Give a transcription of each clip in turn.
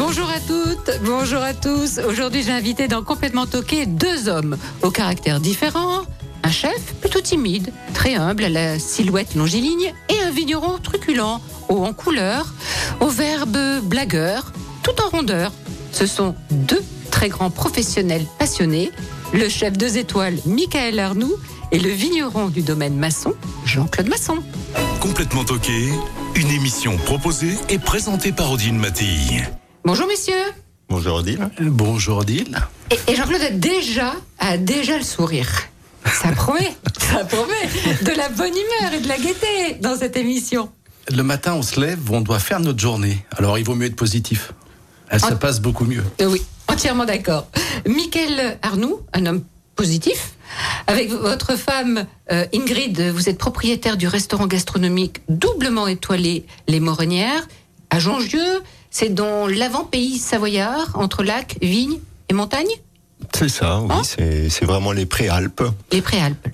Bonjour à toutes, bonjour à tous. Aujourd'hui, j'ai invité dans Complètement Toqué deux hommes au caractère différent. Un chef plutôt timide, très humble, à la silhouette longiligne, et un vigneron truculent, haut en couleur, au verbe blagueur, tout en rondeur. Ce sont deux très grands professionnels passionnés, le chef deux étoiles Michael Arnoux et le vigneron du domaine maçon Jean-Claude Masson. Complètement toqué, une émission proposée et présentée par Odile Mattei. Bonjour messieurs. Bonjour Odile. Bonjour Odile. Et, et Jean-Claude a déjà, a déjà le sourire. Ça promet, ça promet de la bonne humeur et de la gaieté dans cette émission. Le matin, on se lève, on doit faire notre journée. Alors, il vaut mieux être positif. Elle se Ah. passe beaucoup mieux. Euh, oui, entièrement d'accord. Michael Arnoux, un homme positif. Avec votre femme euh, Ingrid, vous êtes propriétaire du restaurant gastronomique doublement étoilé Les Morenières à Jongieux. C'est dans l'avant-pays savoyard, entre lac, vigne et montagne C'est ça, oui, Hein c'est c'est vraiment les préalpes. les Préalpes.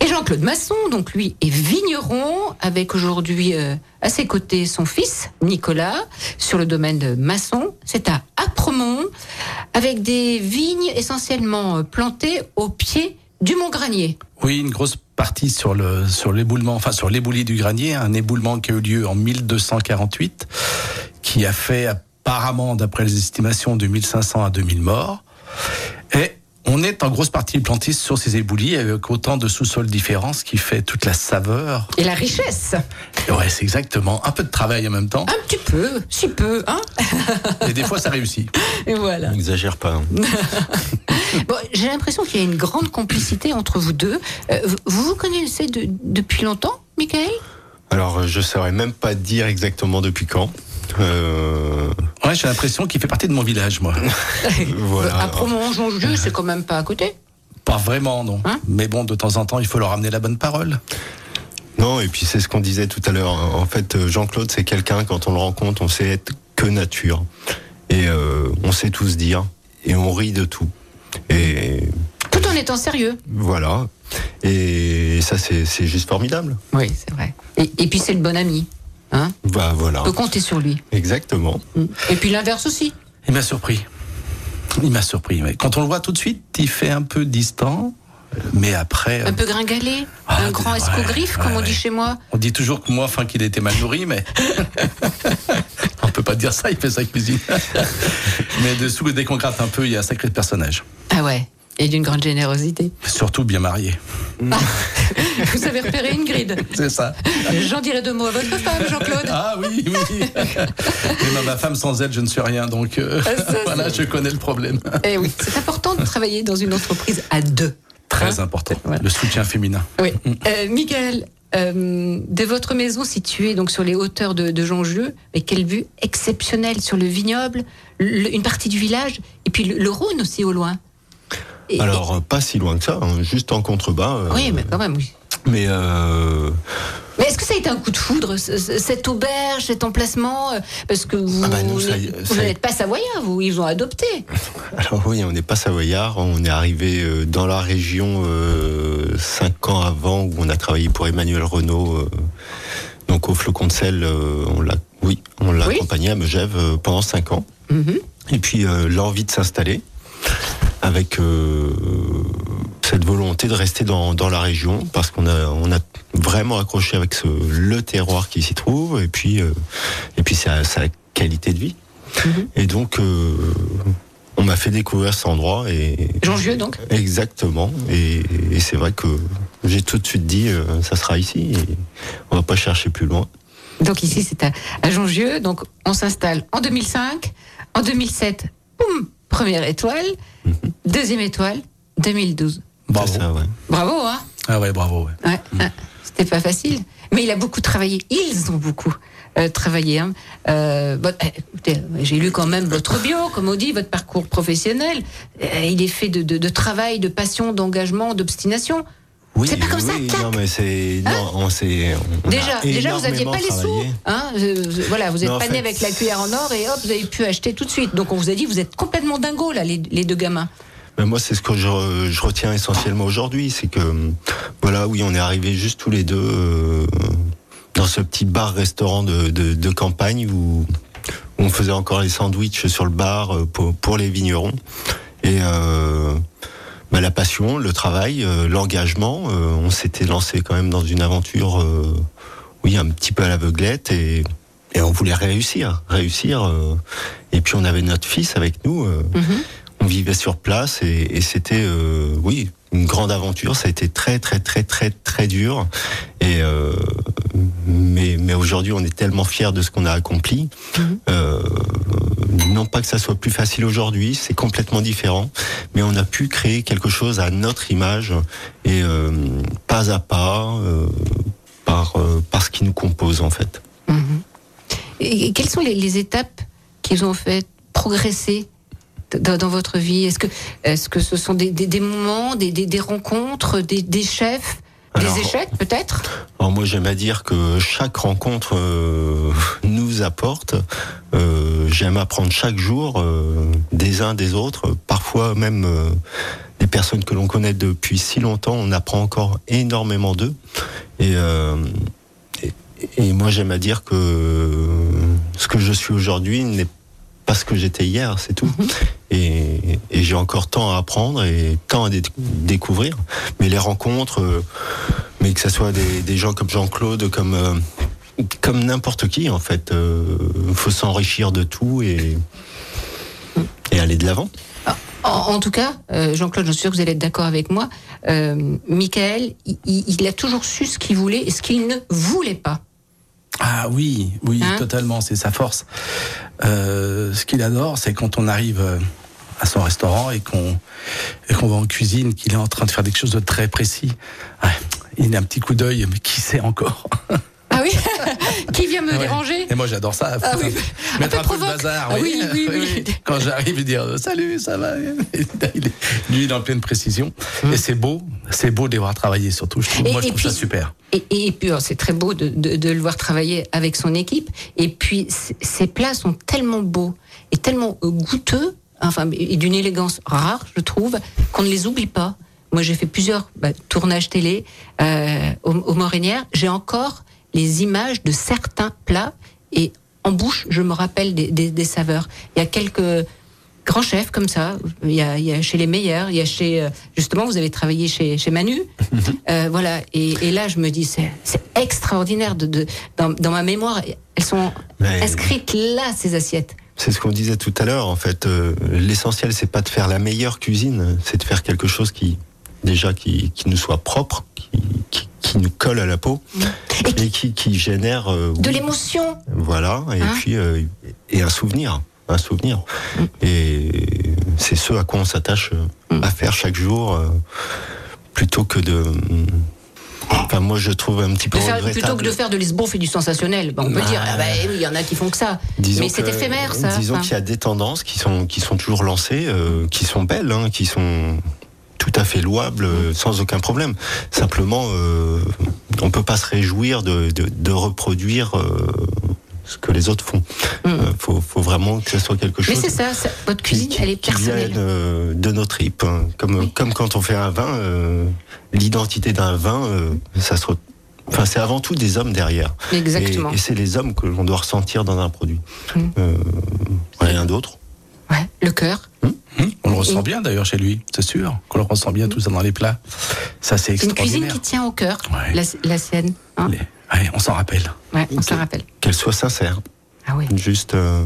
Et Jean-Claude Masson, donc lui, est vigneron, avec aujourd'hui euh, à ses côtés son fils, Nicolas, sur le domaine de Masson. C'est à Apremont, avec des vignes essentiellement euh, plantées au pied du Mont Granier. Oui, une grosse partie sur le sur l'éboulement, enfin sur l'éboulis du granier, un éboulement qui a eu lieu en 1248, qui a fait apparemment, d'après les estimations, de 1500 à 2000 morts. Et on est en grosse partie planté sur ces éboulis avec autant de sous-sols différents, ce qui fait toute la saveur. Et la richesse ouais, c'est exactement un peu de travail en même temps, Un petit peu, si peu, hein et des fois ça réussit. Et voilà. N'exagère pas. hein. Bon, J'ai l'impression qu'il y a une grande complicité entre vous deux. Euh, vous vous connaissez de- depuis longtemps, Michael? Alors, je saurais même pas dire exactement depuis quand. Euh, Ouais, j'ai l'impression qu'il fait partie de mon village, moi. voilà. À Promont-Jongieux, c'est quand même pas à côté. Pas vraiment, non. Hein Mais bon, de temps en temps, il faut leur amener la bonne parole. Non, et puis c'est ce qu'on disait tout à l'heure. En fait, Jean-Claude, c'est quelqu'un, quand on le rencontre, on sait être que nature. Et euh, on sait tout se dire. Et on rit de tout. Et Tout en étant sérieux. voilà. Et ça, c'est c'est juste formidable. Oui, c'est vrai. Et, et puis c'est le bon ami. Hein Bah voilà. On peut compter sur lui. Exactement. Et puis l'inverse aussi. Il m'a surpris. Il m'a surpris. Quand on le voit tout de suite, il fait un peu distant. Mais après, Un peu gringalé. Ah, un grand ouais, escogriffe, comme ouais, on dit ouais. chez moi. on dit toujours que moi, enfin, qu'il était mal nourri, mais on peut pas dire ça. Il fait sa cuisine. mais dessous, dès qu'on gratte un peu, il y a un sacré personnage. Ah ouais. Et d'une grande générosité. Surtout bien marié. Vous avez repéré Ingrid. C'est ça. J'en dirai deux mots à votre femme, Jean-Claude. Ah oui, oui. Mais non, ma femme sans elle, je ne suis rien. Donc euh, ça, voilà, je connais le problème. Eh oui, c'est important de travailler dans une entreprise à deux. Très Hein important. Voilà. Le soutien féminin. Oui. Euh, Michael, euh, de votre maison située donc sur les hauteurs de, de Jongieux, mais quelle vue exceptionnelle sur le vignoble, le- une partie du village, et puis le, le Rhône aussi au loin. Et- Alors, euh, pas si loin que ça, hein, juste en contrebas. euh, et- oui, mais quand même, oui. Mais, euh, Mais est-ce que ça a été un coup de foudre, ce- ce- cette auberge, cet emplacement euh, Parce que vous, Ah bah ça- vous n'êtes pas savoyard, vous, ils ont adopté. Alors oui, on n'est pas savoyard, on est arrivé euh, dans la région euh, cinq ans avant où on a travaillé pour Emmanuel Renault, euh, donc au Flocon de sel, euh, on l'a, oui, on l'a Oui. accompagné à Megève pendant cinq ans. Mhm. Et puis l'envie de s'installer avec cette volonté de rester dans, dans la région parce qu'on a, on a vraiment accroché avec ce, le terroir qui s'y trouve et puis, euh, et puis sa, sa qualité de vie. Et donc, euh, on m'a fait découvrir cet endroit et Jongieux, donc? Exactement. Et, et c'est vrai que j'ai tout de suite dit, euh, ça sera ici. Et on va pas chercher plus loin. Donc ici, c'est à, à Jongieux. Donc on s'installe en 2005. En 2007, boum, première étoile. Deuxième étoile, 2012. Bravo. C'est ça, ouais. Bravo, hein Ah ouais, bravo. ouais. Ouais, hein. C'était pas facile. Mais il a beaucoup travaillé. Ils ont beaucoup euh, travaillé. hein. Euh, bon, eh, écoutez, J'ai lu quand même votre bio, comme on dit, votre parcours professionnel. Euh, il est fait de, de- de travail, de passion, d'engagement, d'obstination. Oui, C'est pas comme ça, oui, non, mais c'est. non, on s'est. Déjà, déjà, vous aviez énormément pas les sous. Hein Euh, voilà, vous êtes en pas né avec la cuillère en or et hop, vous avez pu acheter tout de suite. Donc on vous a dit, vous êtes complètement dingo là, les, les deux gamins. Mais moi, c'est ce que je, retiens essentiellement aujourd'hui, c'est que voilà, oui, on est arrivés juste tous les deux euh, dans ce petit bar-restaurant de, campagne où on faisait encore les sandwichs sur le bar euh, pour, les vignerons. Et euh, bah, la passion, le travail, l'engagement, on s'était lancé quand même dans une aventure, oui, un petit peu à l'aveuglette et, on voulait réussir, réussir. et puis on avait notre fils avec nous. euh, on vivait sur place et, et c'était euh, oui une grande aventure. Ça a été très très très très très dur. Et euh, mais mais aujourd'hui on est tellement fiers de ce qu'on a accompli. Euh, non pas que ça soit plus facile aujourd'hui, c'est complètement différent, mais on a pu créer quelque chose à notre image et euh, pas à pas par par ce qui nous compose en fait. Et et quelles sont les, les étapes qui vous ont fait progresser dans, dans votre vie Est-ce que, est-ce que ce sont des, des, des moments, des, rencontres, des, chefs, Alors, des échecs peut-être Alors moi j'aime à dire que chaque rencontre euh, nous apporte. Euh, j'aime apprendre chaque jour euh, des uns des autres. Parfois même des personnes que l'on connaît depuis si longtemps, on apprend encore énormément d'eux. Et, et, et moi j'aime à dire que ce que je suis aujourd'hui n'est pas ce que j'étais hier, c'est tout. Et, et j'ai encore tant à apprendre et tant à dé- découvrir. Mais les rencontres, euh, mais que ce soit des, des gens comme Jean-Claude, comme euh, comme n'importe qui en fait, il faut s'enrichir de tout et et aller de l'avant. En, en tout cas, euh, Jean-Claude, je suis sûr que vous allez être d'accord avec moi. Euh, Michael, il a toujours su ce qu'il voulait et ce qu'il ne voulait pas. Ah oui, oui, Hein totalement, c'est sa force. Euh, ce qu'il adore, c'est quand on arrive euh, à son restaurant et qu'on et qu'on va en cuisine, qu'il est en train de faire quelque chose de très précis. Ouais, il a un petit coup d'œil, mais qui sait encore? Ah oui Qui vient me Ouais. déranger Et moi j'adore ça. Ah oui. Mettre Un un, peu provoque. bazar. Ah oui, oui, oui. Quand j'arrive, lui dire euh, salut, ça va. Il lui, il est en pleine précision. Et c'est beau, c'est beau de les voir travailler surtout. Je trouve, Et- moi, je et trouve ça super. Et, et puis, alors, c'est très beau de, de- de le voir travailler avec son équipe. Et puis, ces plats sont tellement beaux et tellement euh, goûteux, enfin, et d'une élégance rare, je trouve, qu'on ne les oublie pas. Moi, j'ai fait plusieurs bah, tournages télé euh, aux, aux Morinières. J'ai encore les images de certains plats et en bouche, je me rappelle des, des- des saveurs. Il y a quelques grands chefs comme ça. Il y a, il y a chez les meilleurs, il y a chez euh, justement vous avez travaillé chez, chez Manu, Euh, voilà. Et, et là je me dis c'est c'est extraordinaire de, de dans, dans ma mémoire elles sont Mais- inscrites là ces assiettes. C'est ce qu'on disait tout à l'heure. En fait, euh, l'essentiel c'est pas de faire la meilleure cuisine, c'est de faire quelque chose qui déjà qui, qui nous soit propre, qui, qui, qui nous colle à la peau Et et qui, qui génère euh, De oui, l'émotion. Voilà, et Hein puis euh, et un souvenir, un souvenir. Et c'est ce à quoi on s'attache euh, à faire chaque jour, euh, plutôt que de. Enfin, moi, je trouve un petit peu faire- plutôt que de faire de l'isbouffe et du sensationnel, Ben, on peut Bah, dire ah bah oui, il y en a qui font que ça. Disons Mais c'est éphémère ça. Disons Enfin, qu'il y a des tendances qui sont qui sont toujours lancées, qui sont belles, hein, qui sont tout à fait louables, euh, sans aucun problème. Simplement, euh, on peut pas se réjouir de, de, de reproduire euh, ce que les autres font. Mm. Euh, faut, faut vraiment que ce soit quelque Mais chose. c'est ça, ça- votre cuisine, qui- elle est personnelle. viennent, euh, de nos tripes. hein. Comme, comme quand on fait un vin, euh, l'identité d'un vin, ça se. Enfin, c'est avant tout des hommes derrière. Exactement. Et, et c'est les hommes que l'on doit ressentir dans un produit. Mm. Rien d'autre. Ouais, le cœur. Hum, on le Et- ressent bien d'ailleurs chez lui, c'est sûr. Qu'on le ressent bien tout ça dans les plats. Ça c'est C'est une cuisine extraordinaire. qui tient au cœur, Ouais. la, la sienne. hein. Les- ouais, on s'en rappelle. Ouais, on s'en rappelle. Qu'elle soit sincère. Ah oui, Juste. euh,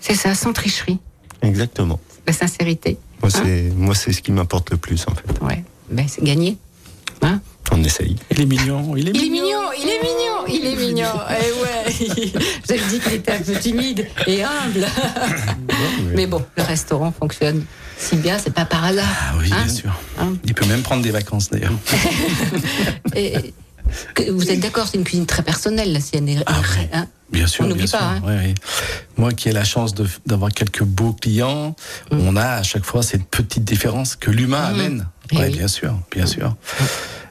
c'est ça, sans tricherie, exactement. la sincérité. Moi, c'est moi, c'est ce qui m'importe le plus, en fait. Ouais, ben c'est gagné. Hein On essaye. Il est mignon, il est il est mignon, il est mignon, il est mignon. Eh ouais, vous avez dit qu'il était un peu timide et humble. Mais bon, le restaurant fonctionne si bien, c'est pas par hasard. Ah oui, Hein bien sûr. Hein Il peut même prendre des vacances d'ailleurs. Et Vous êtes d'accord, c'est une cuisine très personnelle, la sienne. Ah oui. hein Bien sûr, On n'oublie pas, hein. Oui, oui. Moi qui ai la chance d'avoir quelques beaux clients, Mm. on a à chaque fois cette petite différence que l'humain amène. Eh Ouais, oui. bien sûr, bien sûr.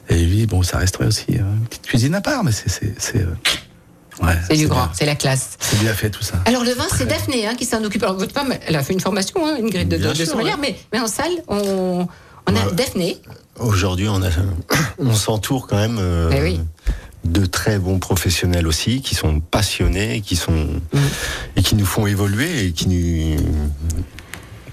Et oui, bon, ça resterait aussi euh, une petite cuisine à part, mais c'est c'est c'est euh, ouais, C'est du grand, c'est la classe. C'est bien fait tout ça. Alors le vin, c'est Daphné hein, qui s'en occupe. Alors votre femme, elle a fait une formation, hein, une grille de, de, de sommelière, mais, mais en salle, on, on a Ouais. Daphné. Aujourd'hui, on, a, on s'entoure quand même euh, Eh oui. de très bons professionnels aussi, qui sont passionnés, qui sont Mm. et qui nous font évoluer et qui nous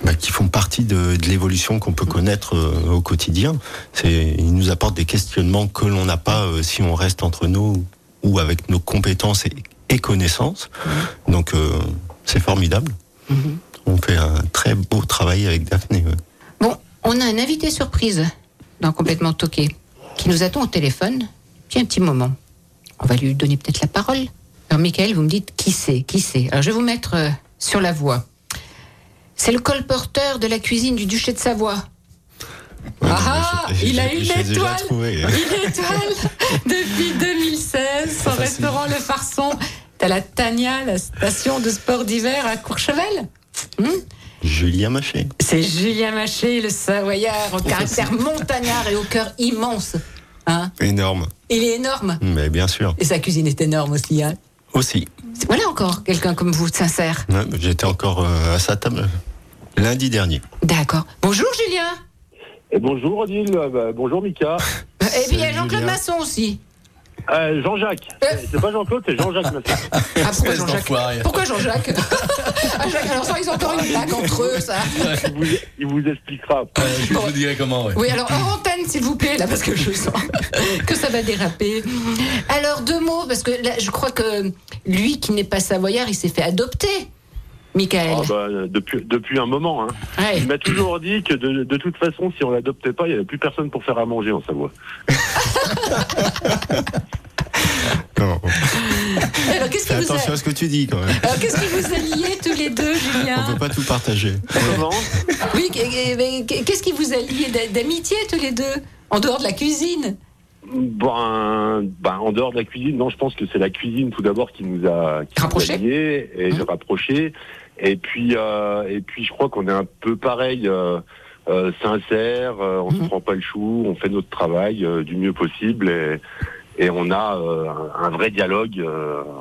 bah, qui font partie de, de l'évolution qu'on peut connaître euh, au quotidien. C'est, ils nous apportent des questionnements que l'on n'a pas euh, si on reste entre nous ou avec nos compétences et, et connaissances. Mm. Donc, euh, c'est formidable. Mm-hmm. On fait un très beau travail avec Daphné. ouais. Bon, on a un invité surprise dans Complètement Toqué qui nous attend au téléphone depuis un petit moment. On va lui donner peut-être la parole. Alors, Michael, vous me dites qui c'est Qui c'est Alors, je vais vous mettre sur la voie. C'est le colporteur de la cuisine du duché de Savoie. Ouais, Ah, il a une étoile. trouvé. Une étoile depuis 2016, son restaurant Le Farçon. T'as la Tania, la station de sport d'hiver à Courchevel. Hmm Julien Maché. C'est Julien Maché, le Savoyard, au caractère montagnard et au cœur immense. Hein Énorme. Il est énorme. Mais bien sûr. Et sa cuisine est énorme aussi. Hein. Aussi. Voilà encore quelqu'un comme vous, sincère. Ouais, J'étais encore euh, à sa table lundi dernier. D'accord. Bonjour Julien. Et bonjour Odile, euh, bah, bonjour Mika. Et puis il y a Jean-Claude. Masson aussi. Euh, Jean-Jacques. C'est pas Jean-Claude, c'est Jean-Jacques Masson. Ah, pourquoi Jean-Jacques. Pourquoi Jean-Jacques Ah, Jacques, Alors ça, ils ont encore une blague entre eux, ça. Il vous, il vous expliquera. Euh, je vous dirai comment. ouais. Oui, alors en antenne, s'il vous plaît, là, parce que je sens que ça va déraper. Alors, deux mots, parce que là, je crois que lui qui n'est pas savoyard, il s'est fait adopter, Michael. Ah bah, euh, depuis, depuis un moment. Hein. Ouais. Il m'a toujours dit que de, de toute façon, si on l'adoptait pas, il n'y avait plus personne pour faire à manger en Savoie. Non, Alors, qu'est-ce vous a... attention à ce que tu dis quand même. alors, qu'est-ce qui vous a lié tous les deux, On Julien peut pas tout partager. Comment? Oui, qu'est-ce qui vous a lié d'amitié tous les deux En dehors de la cuisine? Ben, ben, en dehors de la cuisine, non, je pense que c'est la cuisine tout d'abord qui nous a, qui nous a Rapprochés. liés et Mhm. rapprochés. Et puis, euh, et puis, je crois qu'on est un peu pareil, euh, euh, sincère. euh, on Mhm. se prend pas le chou, on fait notre travail du mieux possible et, et on a un, vrai dialogue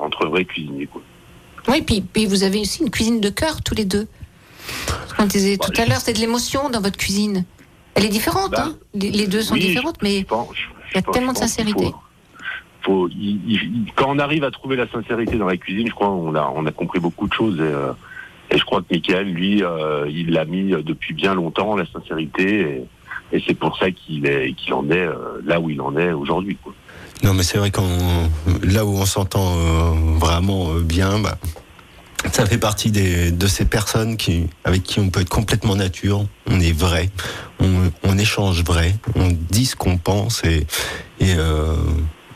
entre vrais cuisiniers. Quoi. Oui, puis, puis vous avez aussi une cuisine de cœur, tous les deux. On disait Bah, tout à l'heure, c'est de l'émotion dans votre cuisine. Elle est différente, Bah, hein les, deux sont oui, différentes, mais Je pense- je- il y a pense- tellement de sincérité. faut- faut- il- il- quand on arrive à trouver la sincérité dans la cuisine, je crois on a, on a compris beaucoup de choses. Et, euh, et je crois que Michael, lui, euh, il l'a mis euh, depuis bien longtemps, la sincérité. Et, et c'est pour ça qu'il est, qu'il en est euh, là où il en est aujourd'hui. Non, mais c'est vrai qu'on là où on s'entend euh, vraiment euh, bien, bah, ça fait partie des, de ces personnes qui, avec qui on peut être complètement nature. On est vrai, on, on échange vrai, on dit ce qu'on pense et, et euh,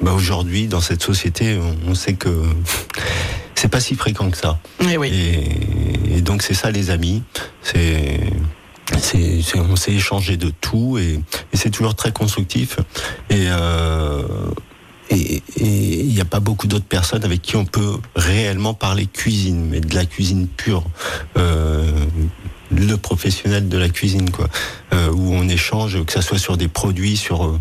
bah, aujourd'hui dans cette société, on, sait que c'est pas si fréquent que ça. Oui, oui. Et, et donc c'est ça les amis, c'est c'est, c'est- on s'est échangé de tout et, et c'est toujours très constructif. Et euh, et il n'y a pas beaucoup d'autres personnes avec qui on peut réellement parler cuisine, mais de la cuisine pure. Euh, le professionnel de la cuisine, quoi, euh, où on échange, que ça soit sur des produits, sur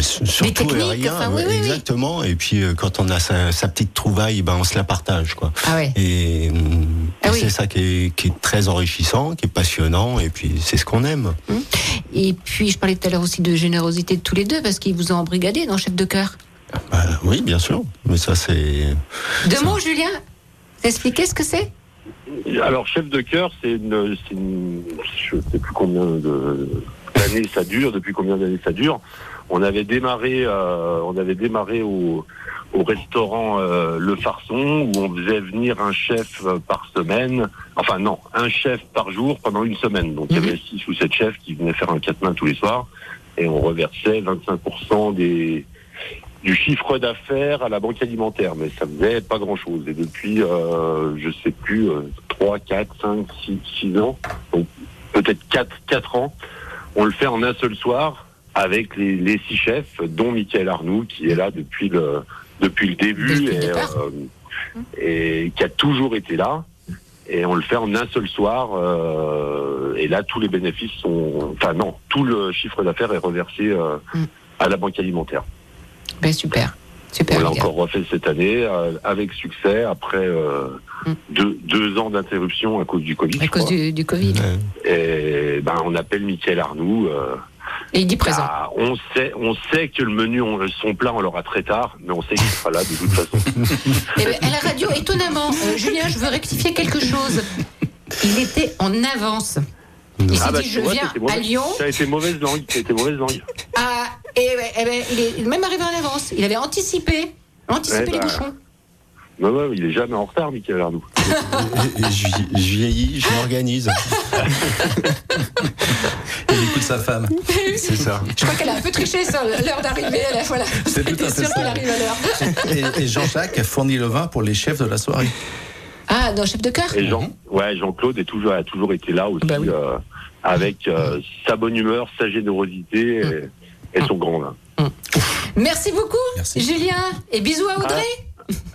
sur sur Des tout et techniques, rien, enfin, oui, ouais, oui, oui. exactement. Et puis euh, quand on a sa, sa petite trouvaille, ben on se la partage, quoi. Ah. Et, hum, Ah oui. c'est ça qui est, qui est très enrichissant, qui est passionnant, et puis c'est ce qu'on aime. Et puis, je parlais tout à l'heure aussi de générosité de tous les deux, parce qu'ils vous ont embrigadé dans Chef de cœur. Bah, oui, bien sûr, mais ça c'est. Deux mots, Julien? T'expliquer ce que c'est? Alors, chef de cœur, c'est une, c'est une- je sais plus combien d'années ça dure, depuis combien d'années ça dure. On avait démarré, euh, on avait démarré au, au restaurant euh, Le Farçon où on faisait venir un chef euh, par semaine. Enfin non, un chef par jour pendant une semaine. Donc il y avait six ou sept chefs qui venaient faire un quatre mains tous les soirs et on reversait 25% des du chiffre d'affaires à la banque alimentaire, mais ça faisait pas grand-chose. Et depuis, euh, je sais plus, euh, 3, 4, 5, 6, 6 ans, donc peut-être 4, 4 ans, on le fait en un seul soir, avec les, les six chefs, dont Michael Arnoux, qui est là depuis le, depuis le début Depuis et, euh, et qui a toujours été là. Et on le fait en un seul soir. euh, et là, tous les bénéfices sont... Enfin non, tout le chiffre d'affaires est reversé euh, Mm. à la banque alimentaire. Ben, super. Super. On l'a encore refait cette année euh, avec succès après euh, Mm. deux, deux ans d'interruption à cause du Covid. À cause du, du Covid. Et ben on appelle Michael Arnoux. euh, Et il dit présent. ah, on sait, on sait que le menu, on- son plat, on l'aura très tard, mais on sait qu'il sera là de toute façon. Eh ben, à la radio, étonnamment, euh, Julien, je veux rectifier quelque chose. Il était en avance. Il s'est Ah bah, dit, je vois, viens à Lyon. Ça a été mauvaise langue. Ça a été mauvaise langue. Ah, et ben, eh ben, il est même arrivé en avance. Il avait anticipé, anticipé Ouais, les bah, bouchons. Non, non, il est jamais en retard, Michael Arnoux. Je vieillis, je m'organise. Il écoute sa femme. C'est ça. Je crois qu'elle a un peu triché sur l'heure d'arrivée. Voilà. C'est tout à fait sûr ça. qu'elle arrive à l'heure. Et, et Jean-Jacques a fourni le vin pour les chefs de la soirée. Ah, non, chef de cœur Et Jean, ouais, Jean-Claude est toujours, a toujours été là aussi, Bah oui. euh, avec euh, sa bonne humeur, sa générosité et, et son grand vin. Merci beaucoup, Merci. Julien. Et bisous à Audrey.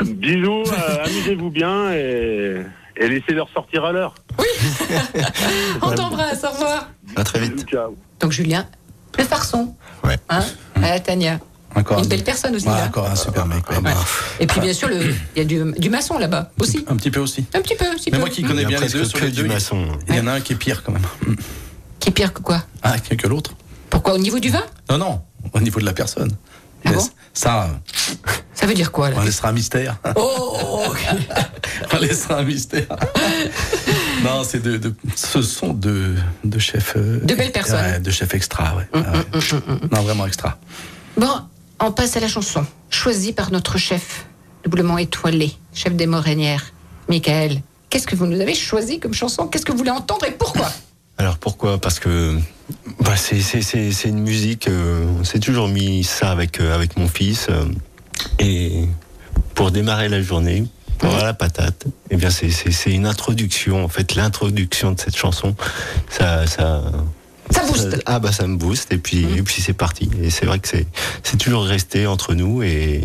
Bisous, euh, amusez-vous bien et, et laissez-leur sortir à l'heure. On t'embrasse. Au revoir. À très vite. Ciao. Donc, Julien, le farçon. Ouais. Hein à Tania. Encore Une un, belle personne aussi, Ouais, là. encore un super mec. Ouais. Et puis, bien sûr, le- il y a du, du maçon là-bas aussi. Un petit peu aussi. Un petit peu, un petit Mais peu. moi qui Hmm. connais bien les deux sur que les du deux, maçon. il y en a un qui est pire quand même. Qui est pire que quoi? Ah, que que l'autre Pourquoi Au niveau du vin? Non, non, au niveau de la personne. Ah bon ça, Ça veut dire quoi là on laissera un mystère. Oh ok. on laissera un mystère. non, c'est de, de- ce sont deux, deux chefs. euh, De belles personnes. ouais, de chefs extra, ouais. Ah ouais. Non, vraiment extra. Bon, on passe à la chanson, choisie par notre chef, doublement étoilé, chef des Morénières, Michael. Qu'est-ce que vous nous avez choisi comme chanson? Qu'est-ce que vous voulez entendre et pourquoi? Pourquoi? Parce que bah, c'est une musique. euh, on s'est toujours mis ça avec, euh, avec mon fils. euh, et pour démarrer la journée, pour avoir la patate, eh bien c'est- une introduction. En fait, l'introduction de cette chanson, ça. ça Ça booste. ah bah ça me booste et puis et puis c'est parti et c'est vrai que c'est c'est toujours resté entre nous et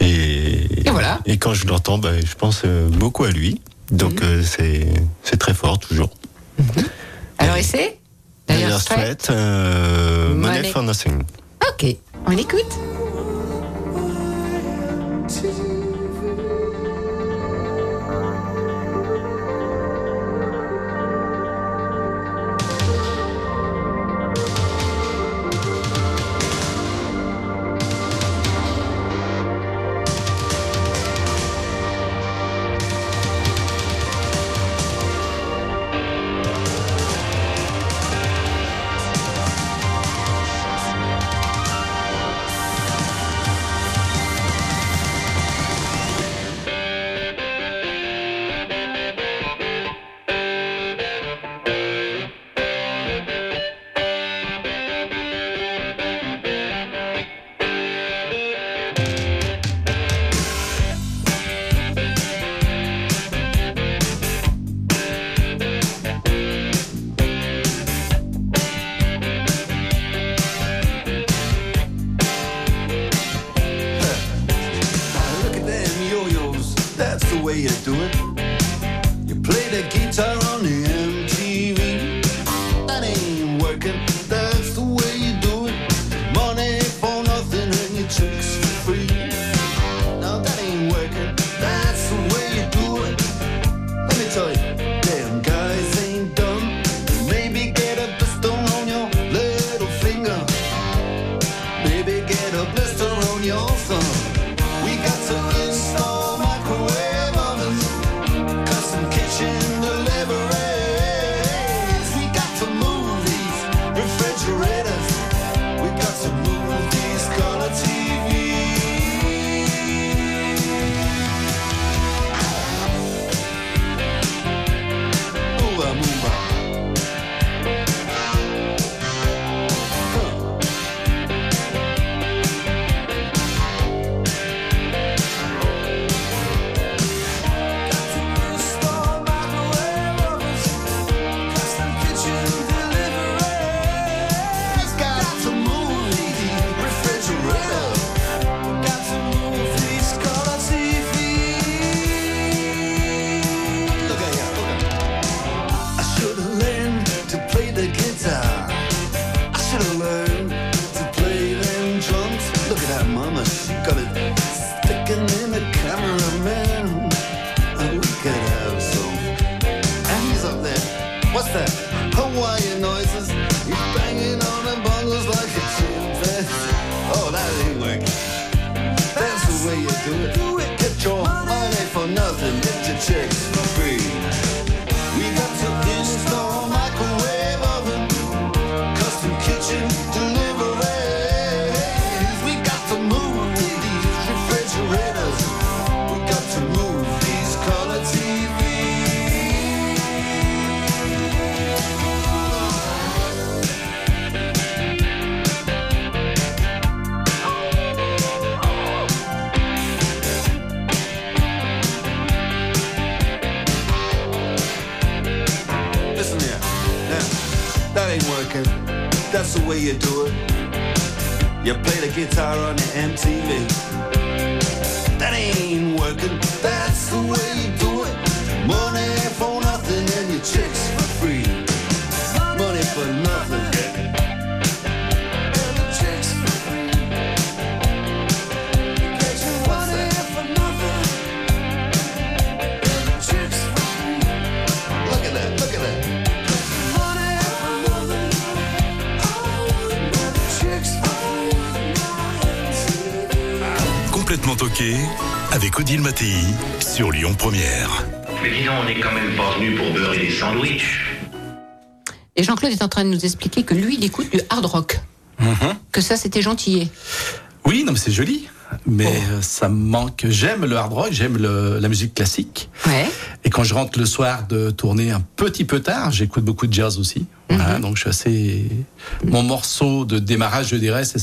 et, Et voilà. et quand je l'entends bah, je pense euh, beaucoup à lui donc euh, c'est c'est très fort toujours Alors c'est D'ailleurs, Strait, euh, Money for Nothing. Ok, on l'écoute. Way you do it. Complètement toqué avec Odile Mattei sur Lyon Première. Mais dis donc, on n'est quand même pas venu pour beurrer des sandwichs. Et Jean-Claude est en train de nous expliquer que lui, il écoute du hard rock. Que ça, c'était gentillet. Oui, non, mais c'est joli. Mais Oh. euh, ça me manque. J'aime le hard rock, j'aime la musique classique. Ouais. Et quand je rentre le soir de tourner un petit peu tard, j'écoute beaucoup de jazz aussi. Voilà, donc je suis assez. Mon morceau de démarrage, je dirais, c'est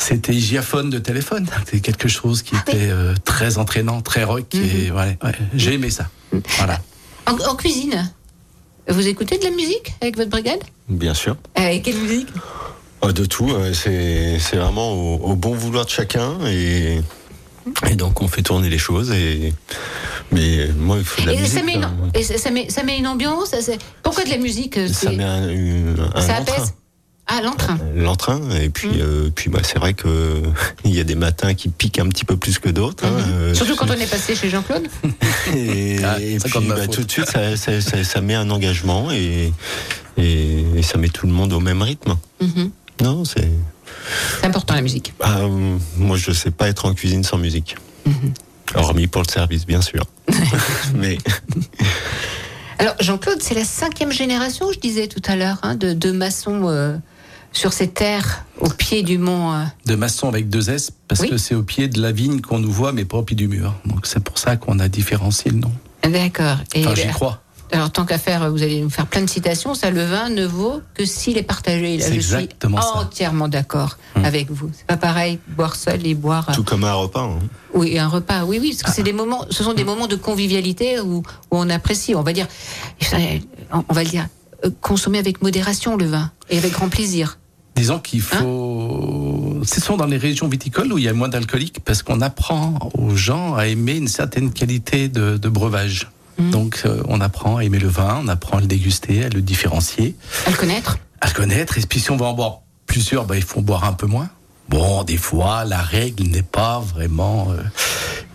c'était Giaphone de téléphone. C'était quelque chose qui était euh, très entraînant, très rock. Et ouais, ouais, j'ai aimé ça. Voilà. En, en cuisine, vous écoutez de la musique avec votre brigade? Bien sûr. Euh, Et quelle musique? Ah, De tout, euh, c'est vraiment au, au bon vouloir de chacun et, et donc on fait tourner les choses et mais moi il faut de la Et musique. ça met, une, et ça, ça met, ça met une ambiance Pourquoi de la musique euh, Ça met un, une- un Ça apaise? Ah, l'entrain. L'entrain et puis Mm. euh, puis bah, c'est vrai que il y a des matins qui piquent un petit peu plus que d'autres. hein, euh, Mhm. Surtout quand on est passé chez Jean-Claude. Et, Ah, et puis bah, tout de suite, ça, ça, ça- ça met un engagement et, et, et ça met tout le monde au même rythme. Mhm. Non, c'est. C'est important la musique. Ah, euh, moi, je sais pas être en cuisine sans musique. Mhm. Hormis pour le service, bien sûr. Mais Alors Jean-Claude, c'est la cinquième génération, je disais tout à l'heure, hein, de, de maçons euh, sur ces terres au pied du mont. euh. De maçon avec deux S, parce Oui. que c'est au pied de la vigne qu'on nous voit, mais pas au pied du mur. Donc c'est pour ça qu'on a différencié le nom. D'accord. Et Enfin, j'y euh, crois. Alors tant qu'à faire, vous allez nous faire plein de citations. Ça, le vin ne vaut que s'il est partagé. Là, je suis exactement ça. entièrement d'accord avec vous. C'est pas pareil boire seul et boire. euh, tout comme un repas. hein. Oui, un repas, oui, oui, parce que c'est des moments, ce sont des moments de convivialité où, où on apprécie, on va dire, on va le dire, consommer avec modération le vin et avec grand plaisir. Disons qu'il Hein faut. Ce sont dans les régions viticoles où il y a moins d'alcooliques parce qu'on apprend aux gens à aimer une certaine qualité de, de breuvage. Mmh. Donc euh, on apprend à aimer le vin, on apprend à le déguster, à le différencier, À le connaître. à le connaître. Et puis si on va en boire plusieurs, bah, il faut en boire un peu moins. Bon, des fois, la règle n'est pas vraiment euh,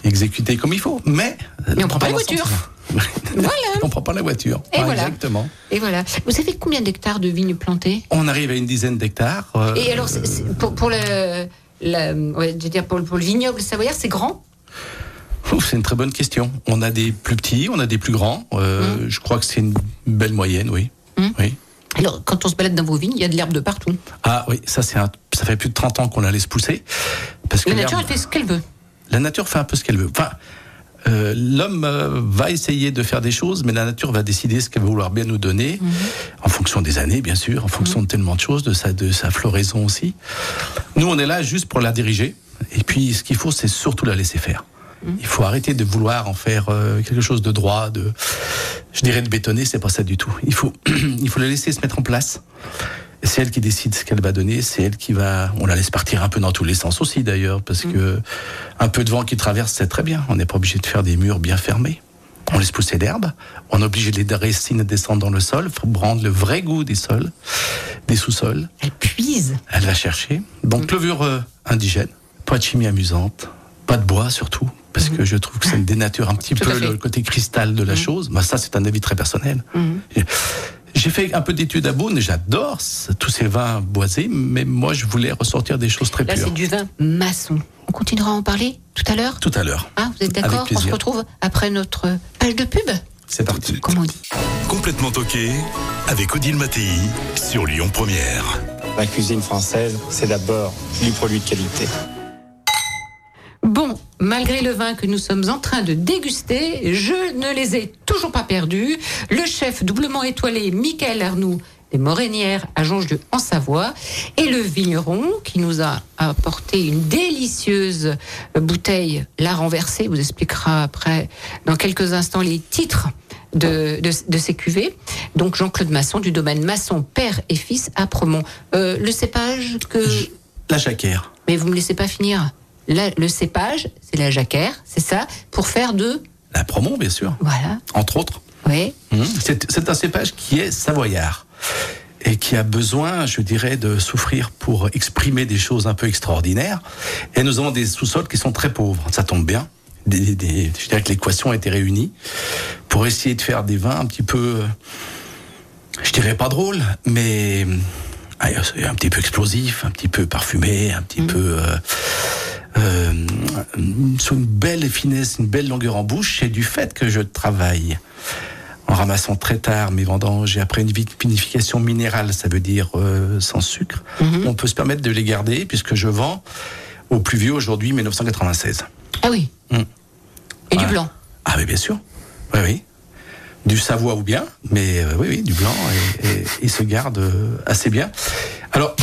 exécutée comme il faut. Mais. Mais on prend pas dans la Voilà. on prend pas la voiture. Et Ouais, voilà. Exactement. Et voilà. Vous savez combien d'hectares de vignes plantées? On arrive à une dizaine d'hectares. euh, Et alors, pour, pour le, la- ouais, je veux dire pour, le- pour le vignoble savoyard, c'est grand? C'est une très bonne question. On a des plus petits, on a des plus grands. Euh, Je crois que c'est une belle moyenne, oui. Mmh. oui. Alors, quand on se balade dans vos vignes, il y a de l'herbe de partout. Ah oui, ça c'est un- ça fait plus de 30 ans qu'on la laisse pousser. Parce que La nature, elle fait ce qu'elle veut. la nature fait un peu ce qu'elle veut. Enfin, euh, l'homme euh, va essayer de faire des choses, mais la nature va décider ce qu'elle va vouloir bien nous donner, en fonction des années, bien sûr, en fonction de tellement de choses, de sa, de sa floraison aussi. Nous, on est là juste pour la diriger. Et puis, ce qu'il faut, c'est surtout la laisser faire. Il faut arrêter de vouloir en faire euh, quelque chose de droit, de, je dirais de bétonner, c'est pas ça du tout. Il faut, il faut la laisser se mettre en place. C'est elle qui décide ce qu'elle va donner, c'est elle qui va. On la laisse partir un peu dans tous les sens aussi d'ailleurs, parce que un peu de vent qui traverse, c'est très bien. On n'est pas obligé de faire des murs bien fermés. On laisse pousser l'herbe. On est obligé de les racines descendre dans le sol, faut prendre le vrai goût des sols, des sous-sols. Elle puise. Elle va chercher. Donc levure euh, indigène, pas de chimie amusante, pas de bois surtout, parce que je trouve que ça dénature un petit Tout à peu le côté cristal de la chose. Bah, ça, c'est un avis très personnel. J'ai fait un peu d'études à Beaune et j'adore tous ces vins boisés, mais moi je voulais ressortir des choses très Là, pures. c'est du vin maçon. On continuera à en parler tout à l'heure Tout à l'heure. Ah, vous êtes Avec d'accord On se retrouve après notre page de pub C'est parti. Comment on dit Complètement toqué avec Odile Mattei sur Lyon Première. La cuisine française, c'est d'abord du produit de qualité. Bon, malgré le vin que nous sommes en train de déguster, je ne les ai toujours pas perdus. Le chef doublement étoilé Michael Arnoux des Morénières à Jonchedieu en Savoie et le vigneron qui nous a apporté une délicieuse bouteille La Renversée, vous expliquera après dans quelques instants les titres de, de, de ces cuvées. Donc Jean-Claude Masson du domaine Masson, père et fils à Promont. Euh, le cépage que... La jacquère. Mais vous me laissez pas finir. Le cépage, c'est la jacquère, c'est ça, pour faire de. La Promont, bien sûr. Voilà. Entre autres. Oui. Mhm. C'est un cépage qui est savoyard et qui a besoin, je dirais, de souffrir pour exprimer des choses un peu extraordinaires. Et nous avons des sous-sols qui sont très pauvres. Ça tombe bien. Des, des- je dirais que l'équation a été réunie pour essayer de faire des vins un petit peu, je dirais pas drôles, mais ah, un petit peu explosifs, un petit peu parfumés, un petit peu euh, euh, sur une belle finesse, une belle longueur en bouche, c'est du fait que je travaille en ramassant très tard mes vendanges et après une vinification minérale, ça veut dire euh, sans sucre, on peut se permettre de les garder puisque je vends au plus vieux aujourd'hui 1996. Ah oui. Mm. Et du blanc. Ah oui, bien sûr. Oui, oui. Du Savoie ou bien, mais euh, oui, oui, du blanc et, et il se garde euh, assez bien. Alors,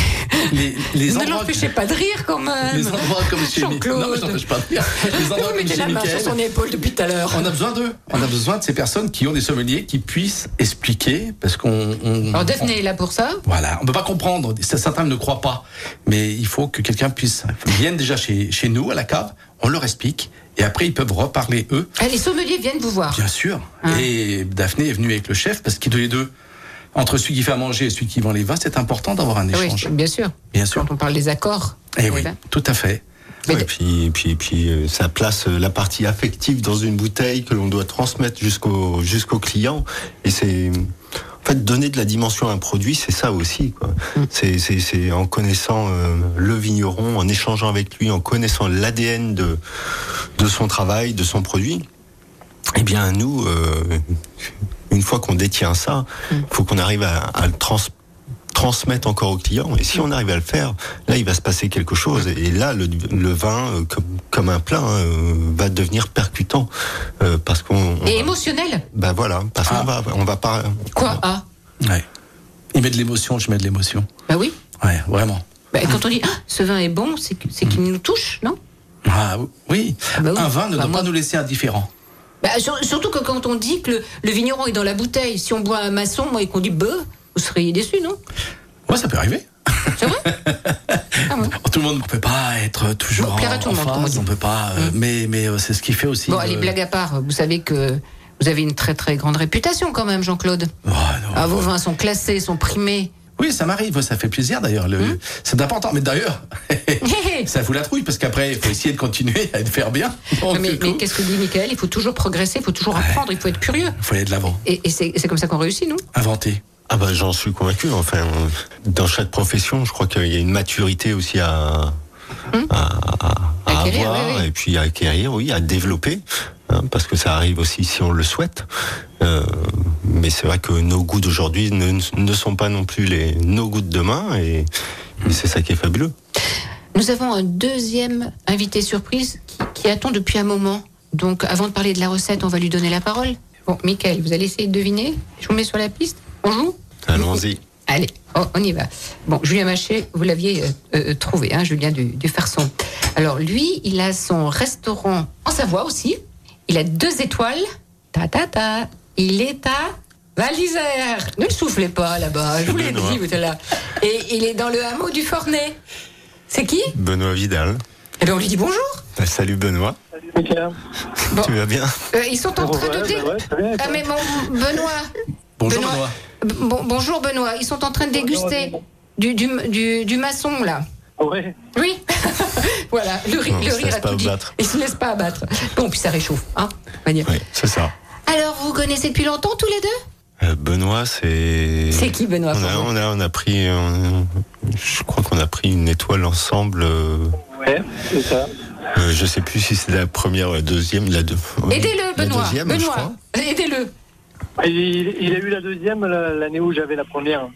les, les ne endroits... l'empêchez pas de rire quand même. Les endroits comme chez Jean-Claude. Non, mais je n'empêche pas de rire. Les endroits Vous mettez la main sur son épaule depuis tout à l'heure. on a besoin d'eux. On a besoin de ces personnes qui ont des sommeliers qui puissent expliquer, parce qu'on. on- Alors Daphné est là pour ça. voilà, on peut pas comprendre. Certains ne croient pas, mais il faut que quelqu'un puisse vienne déjà chez, chez nous à la cave. On leur explique et après ils peuvent reparler eux. Ah, les sommeliers viennent vous voir. Bien sûr. Ah. Et Daphné est venue avec le chef parce qu'ils tous les deux, entre celui qui fait à manger et celui qui vend les vins, c'est important d'avoir un Ah Oui, échange. bien sûr. Bien sûr. Quand on parle des accords. Eh oui, tout à fait. Mais Et puis, puis, puis euh, ça place euh, la partie affective dans une bouteille que l'on doit transmettre jusqu'au jusqu'au client. Et c'est en fait donner de la dimension à un produit, c'est ça aussi. quoi. C'est c'est c'est en connaissant euh, le vigneron, en échangeant avec lui, en connaissant l'ADN de de son travail, de son produit. Eh bien, nous, euh, une fois qu'on détient ça, il faut qu'on arrive à, à le trans- transmettre encore au client. Et si on arrive à le faire, là, il va se passer quelque chose. Et là, le, le vin, euh, comme, comme un plat, hein, euh, va devenir percutant. Euh, parce qu'on... on Et va- émotionnel. Ben voilà, parce qu'on va, on va pas... Quoi Ah, Ouais. Il met de l'émotion, je mets de l'émotion. bah oui. Ouais, vraiment. Bah, quand on dit ah, ce vin est bon, c'est qu'il nous touche, non? Ah oui. Ah bah oui. Un vin ne doit moi- pas nous laisser indifférents. Bah, sur- Surtout que quand on dit que le, le vigneron est dans la bouteille, si on boit un maçon moi, et qu'on dit beuh, vous seriez déçu, non? Ouais, ça peut arriver. C'est vrai? Ah. Tout le monde ne peut pas être toujours Bon, en, tout le en monde, phase, on peut pas. euh, mais mais euh, c'est ce qui fait aussi. Bon, euh, allez, blague à part, vous savez que vous avez une très très grande réputation quand même, Jean-Claude. oh, Ah, vos vins sont classés, sont primés. Oui, ça m'arrive, ça fait plaisir d'ailleurs. Le... Hum. C'est important. Mais d'ailleurs, ça fout la trouille parce qu'après, il faut essayer de continuer à le faire bien. Donc, mais qu'est-ce que dit Michael? Il faut toujours progresser, il faut toujours apprendre, il faut être curieux. il faut aller de l'avant, Et, et c'est comme ça qu'on réussit, nous inventer. Ah ben j'en suis convaincu. Enfin, dans chaque profession, je crois qu'il y a une maturité aussi à, à, à- à Acquérir, avoir oui, oui. et puis à acquérir, oui, à développer, hein, parce que ça arrive aussi si on le souhaite. Euh, mais c'est vrai que nos goûts d'aujourd'hui ne, ne sont pas non plus les nos goûts de demain, et, et c'est ça qui est fabuleux. Nous avons un deuxième invité surprise qui, qui attend depuis un moment. Donc, avant de parler de la recette, on va lui donner la parole. Bon, Michael, vous allez essayer de deviner Je vous mets sur la piste On joue Allons-y. Allez, on y va. Bon, Julien Maché, vous l'aviez euh, euh, trouvé, hein, Julien du, du Farson. Alors, lui, il a son restaurant en Savoie aussi. Il a deux étoiles. Ta ta ta. Il est à Val d'Isère. Ne le soufflez pas là-bas, je vous l'ai dit, vous êtes là. Et il est dans le hameau du Fornay. C'est qui? Benoît Vidal. Eh bien, on lui dit bonjour. Ben, Salut Benoît. Bon. Tu vas bien? Euh, ils sont en train de dé- Ah mais bon, Benoît. Bonjour Benoît. Benoît. Bon- bonjour Benoît. Ils sont en train de déguster du, du, du, du maçon là. Ouais. Oui. voilà, le, ri- Non, le rire laisse a pas tout dit. abattre. Il se laisse pas abattre. Bon, puis ça réchauffe, hein. on va dire. Oui, c'est ça. Alors, vous vous connaissez depuis longtemps tous les deux? Euh, Benoît, c'est. C'est qui, Benoît? On a, on a, on a pris. on- je crois qu'on a pris une étoile ensemble. euh, Ouais, c'est ça. euh, je sais plus si c'est la première ou la deuxième. La deux, Aidez-le, Benoît. deuxième, Benoît, aidez-le. Il, il a eu la deuxième la- l'année où j'avais la première.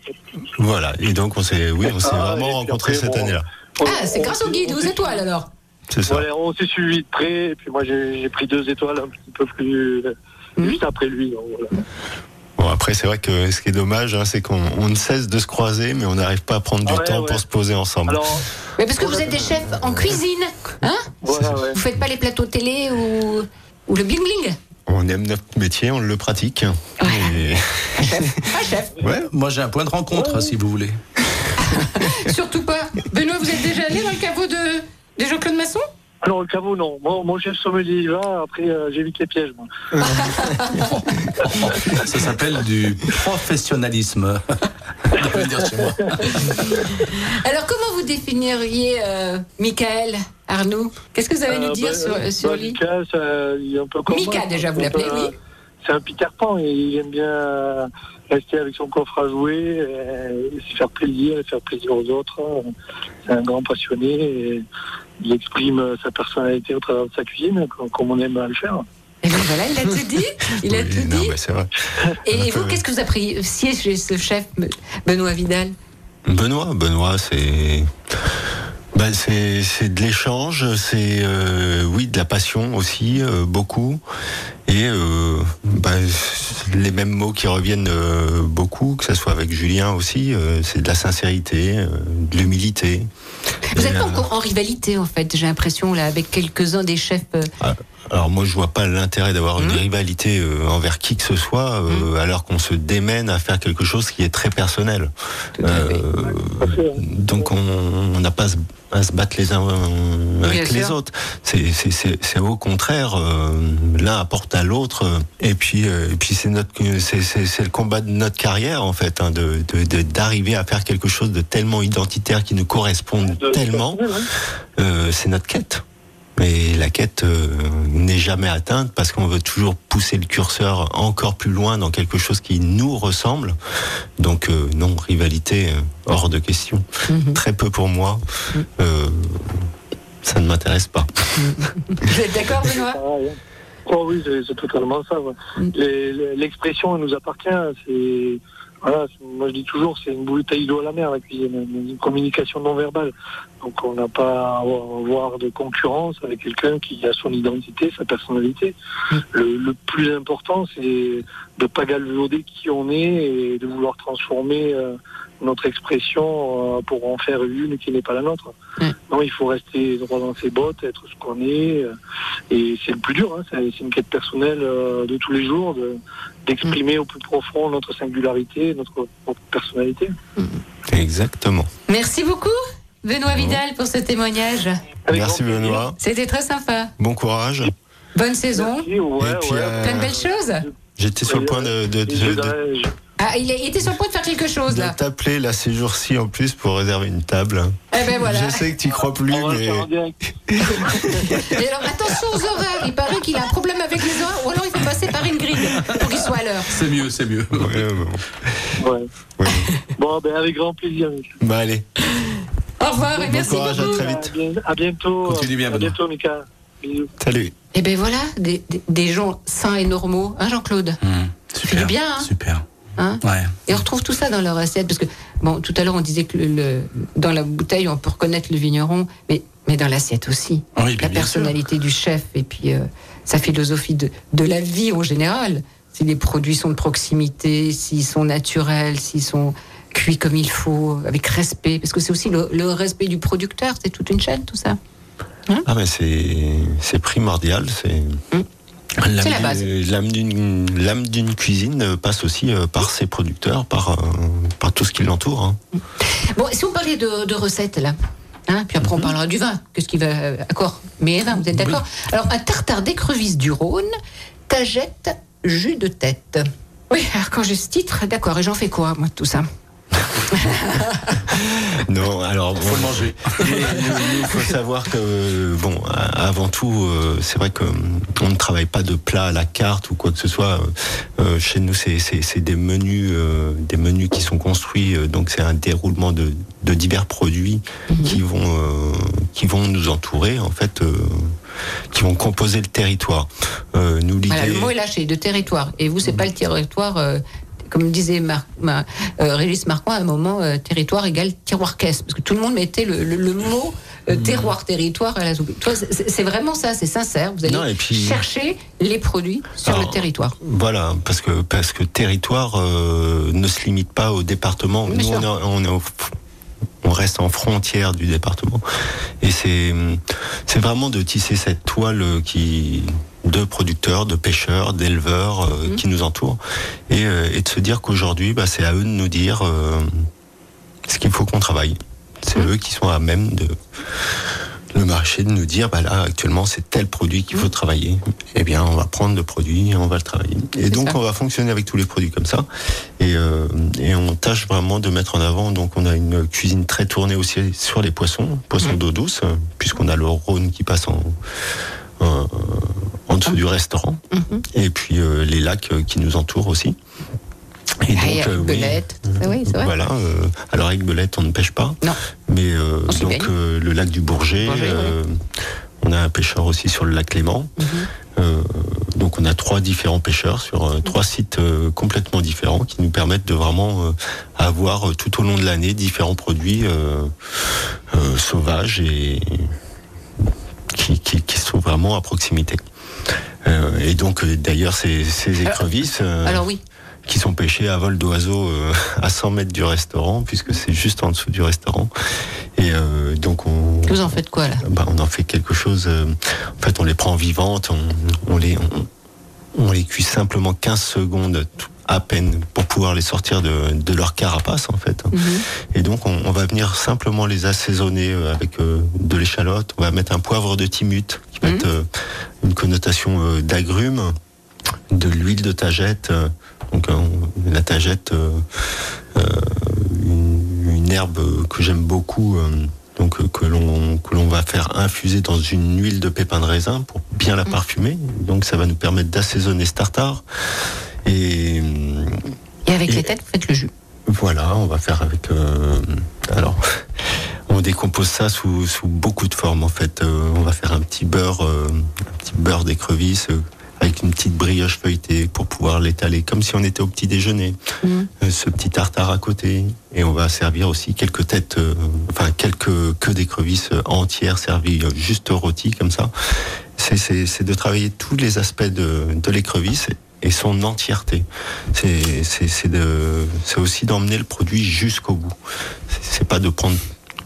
Voilà. Et donc, on s'est, oui, on s'est Ah, vraiment rencontrés cette bon, année-là. Ah, c'est grâce au guide aux étoiles alors. C'est ça. Voilà, on s'est suivi de près, et puis moi j'ai pris deux étoiles un petit peu plus Mhm. juste après lui. donc voilà. Bon, après, c'est vrai que ce qui est dommage, hein, c'est qu'on on ne cesse de se croiser, mais on n'arrive pas à prendre du Ouais, temps ouais. pour se poser ensemble. Alors, Mais parce que vous êtes des chefs en cuisine, hein? Voilà, ouais. Vous faites pas les plateaux télé ou, ou le bling bling On aime notre métier, on le pratique. Et- Pas chef. Ouais. Moi, j'ai un point de rencontre, si vous voulez. Surtout pas. Benoît, vous êtes déjà allé dans le caveau de, de Jean-Claude Masson? Alors le caveau, non. Mon, mon chef sommelier y va, après euh, j'évite les pièges. Moi. Ça s'appelle du professionnalisme. chez moi. Alors, comment vous définiriez euh, Michael Arnaud? Qu'est-ce que vous allez nous Euh, dire bah, sur, euh, sur bah, lui Mika, ça, il est un peu comme Mika, moi. déjà, vous l'appelez, oui. C'est un Peter Pan et il aime bien rester avec son coffre à jouer, et, se faire plaisir et faire plaisir aux autres. C'est un grand passionné et il exprime sa personnalité au travers de sa cuisine, comme, comme on aime à le faire. Et ben voilà, il a tout dit. Il a Oui, tout non, dit. vrai. Et vous, qu'est-ce que vous appréciez chez ce chef, Benoît Vidal? Benoît, Benoît, c'est. Bah, c'est de l'échange, c'est euh, oui de la passion aussi euh, beaucoup et euh, c'est les mêmes mots qui reviennent beaucoup, que ce soit avec Julien aussi, c'est de la sincérité, de l'humilité. Vous Et, êtes pas encore en rivalité, en fait, j'ai l'impression, là, avec quelques-uns des chefs. euh, Alors moi je vois pas l'intérêt d'avoir une Mmh. rivalité euh, envers qui que ce soit euh, alors qu'on se démène à faire quelque chose qui est très personnel. Tout à fait. Euh, donc on n'a pas à se- battre les uns avec Bien les sûr. autres. C'est au contraire euh, l'un apporte à l'autre et puis euh, et puis c'est notre le combat de notre carrière en fait hein, de de- de- d'arriver à faire quelque chose de tellement identitaire qui nous corresponde De- tellement. c'est notre quête. Mais la quête euh, n'est jamais atteinte parce qu'on veut toujours pousser le curseur encore plus loin dans quelque chose qui nous ressemble. Donc euh, non, rivalité euh, hors de question. Mhm. Très peu pour moi. Euh, ça ne m'intéresse pas. Vous êtes d'accord, Benoît? Ah. Oh oui, c'est totalement ça. ouais. Mm. Les- L'expression elle nous appartient. C'est voilà, moi je dis toujours, c'est une bouteille d'eau à la mer la cuisine, une communication non verbale. Donc on n'a pas à avoir de concurrence avec quelqu'un qui a son identité, sa personnalité. Le, le plus important, c'est de pas galvauder qui on est et de vouloir transformer euh, notre expression euh, pour en faire une qui n'est pas la nôtre. Mm. Non, il faut rester droit dans ses bottes, être ce qu'on est. euh, et c'est le plus dur, hein, c'est une quête personnelle euh, de tous les jours, de- d'exprimer au plus profond notre singularité, notre, notre personnalité. Exactement. Merci beaucoup, Benoît Vidal, pour ce témoignage. Avec Merci. Benoît. C'était très sympa. Bon courage. Bonne saison. Merci, ouais, Et puis, ouais. euh, Plein de belles choses. J'étais sur le point de, de, de- Je- de- je- Ah, il, était sur le point de faire quelque chose, de là. t'appeler là ces jours-ci en plus pour réserver une table. Eh ben voilà. Je sais que tu crois plus, on va le mais faire en direct. Et alors, attention aux horaires. Il paraît qu'il a un problème avec les horaires, ou alors il faut passer par une grille pour qu'il soit à l'heure. C'est mieux, c'est mieux. Ouais, ouais, bon. Ouais. Ouais. Bon, ben avec grand plaisir. Bah allez, Au revoir et bon merci courage, à très vite. à bientôt. Continue bien, À bientôt, Mika. Bisous. Salut. Et ben voilà, des, des- des gens sains et normaux, hein, Jean-Claude? Mmh, super. bien, hein? Super. Hein Ouais. Et on retrouve tout ça dans leur assiette, parce que, bon, tout à l'heure on disait que le, le- dans la bouteille on peut reconnaître le vigneron, mais, mais dans l'assiette aussi. Oui, la personnalité du chef et puis euh, sa philosophie de, de la vie en général. Si les produits sont de proximité, s'ils sont naturels, s'ils sont cuits comme il faut, avec respect, parce que c'est aussi le, le respect du producteur, c'est toute une chaîne tout ça. Ah mais c'est c'est primordial, c'est l'âme C'est la du- base. L'âme d'une cuisine euh, passe aussi euh, par ses producteurs, par euh, par tout ce qui l'entoure. hein. Bon, si on parlait de, de recettes là, hein, puis après on parlera du vin, qu'est-ce qui va euh, accord Mais vin, vous êtes d'accord? Alors un tartare d'écrevisse du Rhône, tagette, jus de tête. Oui, alors quand j'ai ce titre, d'accord, et j'en fais quoi moi de tout ça? Non, alors Faut le manger. Il faut savoir que bon, avant tout, euh, c'est vrai que hum, on ne travaille pas de plat à la carte ou quoi que ce soit. Euh, chez nous, c'est des menus, euh, des menus qui sont construits. donc c'est un déroulement de, de divers produits qui vont euh, qui vont nous entourer en fait, qui vont composer le territoire. Euh, nous l'idée. Voilà, le mot est lâché, de territoire. Et vous, c'est pas le territoire, euh, comme disait Mar euh, Régis Marquand à un moment, euh, territoire égale tiroir-caisse. Parce que tout le monde mettait le, le- le mot euh, Mm. terroir-territoire à la soupe. C'est vraiment ça, c'est sincère. Vous allez Non, et puis- chercher les produits sur Alors, le territoire. Voilà, parce que parce que territoire euh, ne se limite pas au département. Nous, sûr. on, est- on est au- on reste en frontière du département, et c'est c'est vraiment de tisser cette toile qui de producteurs, de pêcheurs, d'éleveurs euh, Mhm. qui nous entourent, et, euh, et de se dire qu'aujourd'hui, bah, c'est à eux de nous dire euh, ce qu'il faut qu'on travaille. C'est Mhm. eux qui sont à même de le marché de nous dire bah là actuellement c'est tel produit qu'il faut travailler. Eh bien on va prendre le produit et on va le travailler. Et donc ça. on va fonctionner avec tous les produits comme ça. Et, euh, et on tâche vraiment de mettre en avant. Donc on a une cuisine très tournée aussi sur les poissons poissons Mhm. d'eau douce puisqu'on a le Rhône qui passe en en, en dessous du restaurant. Mhm. et puis euh, les lacs qui nous entourent aussi et a euh, oui. Ça, oui, c'est vrai. Voilà. euh, alors avec Belette, on ne pêche pas. Non. Mais euh, donc euh, le lac du Bourget, Bourget, euh, on a un pêcheur aussi sur le lac Clément. Mhm. Euh, donc on a trois différents pêcheurs sur trois sites complètement différents qui nous permettent de vraiment euh, avoir tout au long de l'année différents produits euh, euh, sauvages et qui, qui, qui sont vraiment à proximité. Euh, et donc d'ailleurs ces, ces écrevisses. euh, Alors oui, qui sont pêchés à vol d'oiseau euh, à 100 mètres du restaurant, puisque c'est juste en dessous du restaurant. Et euh, donc on, vous en faites quoi là? Bah, on en fait quelque chose. euh, en fait, on les prend vivantes, on, on les on, on les cuit simplement 15 secondes à peine pour pouvoir les sortir de, de leur carapace en fait. Mhm. Et donc on, on va venir simplement les assaisonner avec euh, de l'échalote. On va mettre un poivre de timut qui va Mhm. être euh, une connotation euh, d'agrumes, de l'huile de tagette. Donc la tagette, euh, euh, une, une herbe que j'aime beaucoup. euh, donc que l'on que l'on va faire infuser dans une huile de pépins de raisin pour bien la parfumer. Donc ça va nous permettre d'assaisonner ce tartare. Et Et avec Et- les têtes, vous faites le jus. voilà, on va faire avec. euh, alors, on décompose ça sous, sous beaucoup de formes en fait. Euh, on va faire un petit beurre, euh, un petit beurre d'écrevisse avec une petite brioche feuilletée pour pouvoir l'étaler comme si on était au petit déjeuner. Mhm. Euh, ce petit tartare à côté et on va servir aussi quelques têtes, euh, enfin quelques queues d'écrevisses entières servies euh, juste rôties comme ça. C'est- de travailler tous les aspects de, de l'écrevisse et son entièreté. C'est aussi d'emmener le produit jusqu'au bout. C'est- pas de prendre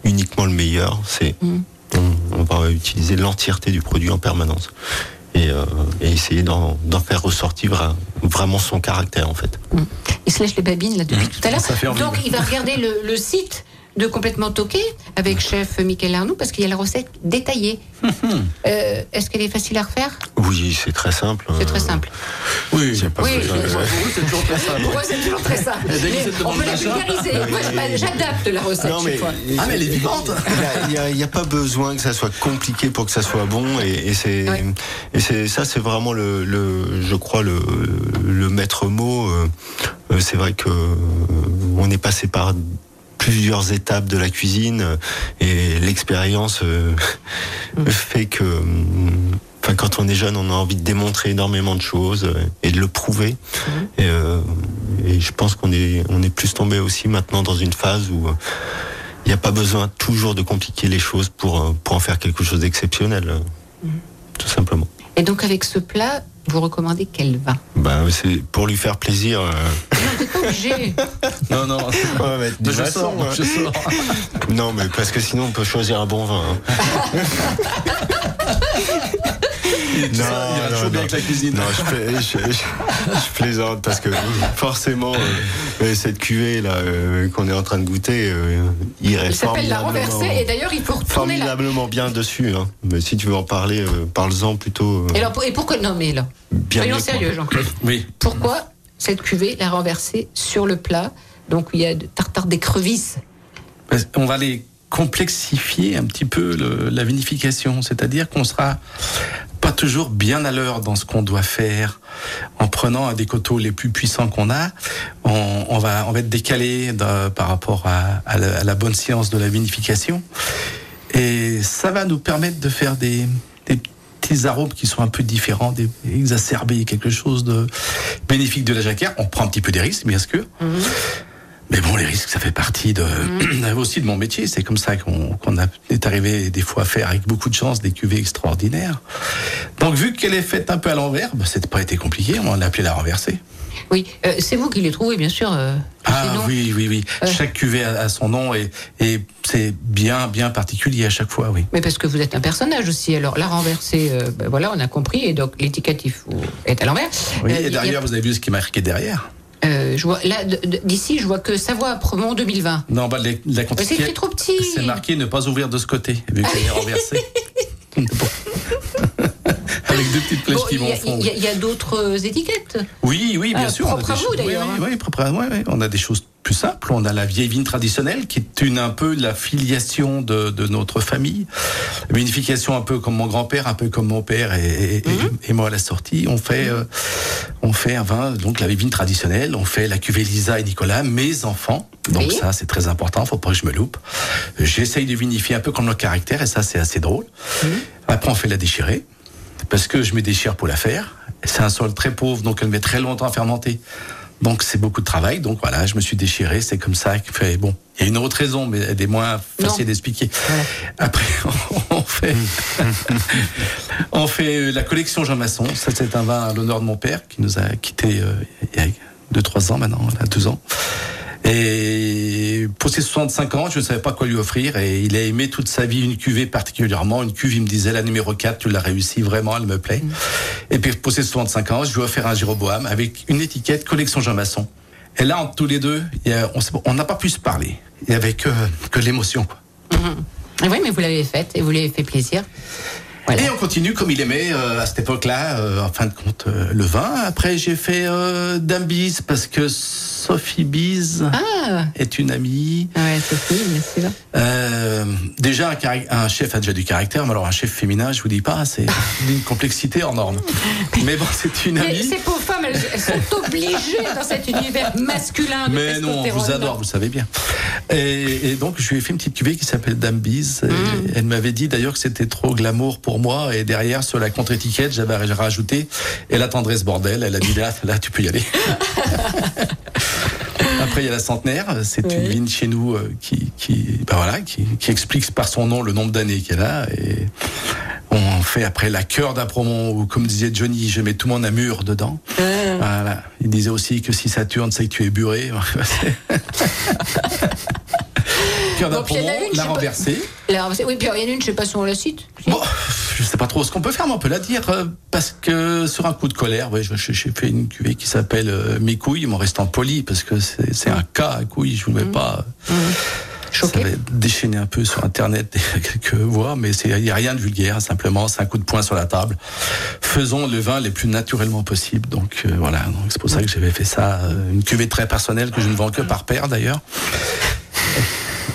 uniquement le meilleur, c'est on, on va utiliser l'entièreté du produit en permanence et, euh, et essayer d'en faire ressortir vra- vraiment son caractère en fait. Il se lèche les babines là depuis tout à l'heure. Envie. Donc il va regarder le, le site de complètement toqué avec chef Michael Arnoux parce qu'il y a la recette détaillée. Euh, Est-ce qu'elle est facile à refaire? Oui, c'est très simple. C'est très Euh, simple. Oui, pas je- c'est toujours très simple. Pour moi, c'est toujours très simple. Mais on peut la vulgariser. Moi, j'adapte la recette Non, chaque mais, fois. Ah, mais elle est vivante Il n'y a, pas besoin que ça soit compliqué pour que ça soit bon. Et, et c'est Ouais. et c'est ça, c'est vraiment le, le, je crois le, le maître mot. euh, c'est vrai que on est passé par plusieurs étapes de la cuisine euh, et l'expérience euh, fait que euh, Enfin, quand on est jeune, on a envie de démontrer énormément de choses euh, et de le prouver. Et, euh, et je pense qu'on est, on est plus tombé aussi maintenant dans une phase où euh, il n'y a pas besoin toujours de compliquer les choses pour, pour en faire quelque chose d'exceptionnel. Tout simplement. Et donc, avec ce plat, vous recommandez quel vin Bah, c'est pour lui faire plaisir. euh, Non, t'es pas obligé. Non, non. on va mettre du je sors, hein. je sors. Non, mais parce que sinon on peut choisir un bon vin. hein. Ça, il ira toujours bien avec la cuisine. Non, je, fais- je- je- je plaisante parce que forcément, euh, cette cuvée là euh, qu'on est en train de goûter, euh, il Il s'appelle la formidablement- renversée. Et d'ailleurs, il faut formidablement bien dessus. hein. Mais si tu veux en parler, euh, parle-en plutôt. euh, Et, alors, et pourquoi Non, mais là, bien soyons sérieux, Jean-Claude. Oui. Pourquoi cette cuvée, la renversée sur le plat? Donc il y a de tartare d'écrevisses. On va les complexifier un petit peu le- la vinification, c'est-à-dire qu'on sera toujours bien à l'heure dans ce qu'on doit faire. En prenant un des coteaux les plus puissants qu'on a, on, va, on va être décalé de- par rapport à, la, bonne science de la vinification. Et ça va nous permettre de faire des, des petits arômes qui sont un peu différents, des, exacerber quelque chose de bénéfique de la jacquère. On prend un petit peu des risques, bien sûr. Mais bon, les risques, ça fait partie de, aussi de mon métier. C'est comme ça qu'on est arrivé des fois à faire avec beaucoup de chance des cuvées extraordinaires. Donc, vu qu'elle est faite un peu à l'envers, bah, n'a pas été compliqué. On l'a appelé la renversée. Oui, euh, c'est vous qui les trouvez, bien sûr. euh, Ah oui, oui, oui. Euh. Chaque cuvée a, a son nom et, et c'est bien, bien particulier à chaque fois, oui. Mais parce que vous êtes un personnage aussi. Alors, la renversée, ben voilà, on a compris. Et donc, faut- est à l'envers. Oui, et a- derrière, vous avez vu ce qui est marqué derrière euh, je vois, là, d'ici, je vois que Savoie Premont 2020. Non, bah, les- la c'est trop petit. C'est marqué ne pas ouvrir de ce côté, vu qu'elle est renversée. Bon. Avec deux petites flèches Bon, qui il vont y au a, fond. il y a- d'autres euh, étiquettes. Oui, oui, bien Ah, sûr. on a propre des à vous, choses- d'ailleurs, Oui, hein. oui, propre à- ouais, ouais. On a des choses plus simples. On a la vieille vigne traditionnelle, qui est une un peu la filiation de, de notre famille. Vinification un peu comme mon grand-père, un peu comme mon père et, Mhm. et moi à la sortie. On fait, euh, on fait un vin, donc la vieille vigne traditionnelle. On fait la cuvée Lisa et Nicolas, mes enfants. Donc Oui. ça, c'est très important. Faut pas que je me loupe. J'essaye de vinifier un peu comme leur caractère, et ça, c'est assez drôle. Après, on fait la déchirée parce que je me déchire pour la faire. C'est un sol très pauvre, donc elle met très longtemps à fermenter. Donc c'est beaucoup de travail. Donc voilà, je me suis déchiré. C'est comme ça fait. Bon, il y a une autre raison, mais elle est moins facile d'expliquer. Après, on fait, on fait euh, la collection Jean Masson. Ça, c'est un vin à l'honneur de mon père qui nous a quitté euh, il y a deux trois ans maintenant, là, deux ans. Et pour ses 65 ans, je ne savais pas quoi lui offrir et il a aimé toute sa vie une cuvée particulièrement. Une cuve, il me disait la numéro 4, tu l'as réussi, vraiment, elle me plaît. Et puis pour ses 65 ans, je lui ai offert un Jéroboam avec une étiquette collection Jean Masson. Et là, entre tous les deux, on n'a pas pu se parler. Il y avait que, que l'émotion. Ah Oui, mais vous l'avez faite et vous l'avez fait plaisir. Voilà. Et on continue comme il aimait euh, à cette époque-là, euh, en fin de compte, euh, le vin. Après, j'ai fait Dame Bise parce que Sophie Bise Ah, est une amie. ouais, Sophie, bien sûr. Déjà, un, chef a déjà du caractère, mais alors un chef féminin, je vous dis pas, c'est d'une complexité hors norme. Mais bon, c'est une Mais amie. ces pauvres femmes, elles, elles sont obligées dans cet univers masculin de Mais non, on vous adore, vous savez bien. Et, et donc, je lui ai fait une petite cuvée qui s'appelle Dame Bise. Et Mm. Elle m'avait dit d'ailleurs que c'était trop glamour pour moi. Et derrière, sur la contre-étiquette, j'avais rajouté Et la tendresse bordel. Elle a dit là, là tu peux y aller. Après, il y a la centenaire. C'est une Oui. vigne chez nous euh, qui, qui, ben voilà, qui, qui explique par son nom le nombre d'années qu'elle a. Et on fait après la cœur d'Apromont, où, comme disait Johnny, je mets tout mon amour dedans. Voilà. Il disait aussi que si ça tourne, c'est que tu es buré. puis il y en a d'Apromont, une, je la pas- renversée. La renversée- Oui, puis il y en a une, je sais pas si on la cite. Bon, je sais pas trop ce qu'on peut faire, mais on peut la dire euh, parce que sur un coup de colère, ouais, j'ai fait une cuvée qui s'appelle euh, Mes couilles, mais en restant poli parce que c'est un cas à couilles. Je voulais pas. Ça Choqué. va déchaîner un peu sur Internet quelques voix, mais il n'y a rien de vulgaire, simplement c'est un coup de poing sur la table. Faisons le vin les plus naturellement possible. Donc euh, voilà, c'est pour ça que j'avais fait ça, une cuvée très personnelle que je ne vends que par paire d'ailleurs.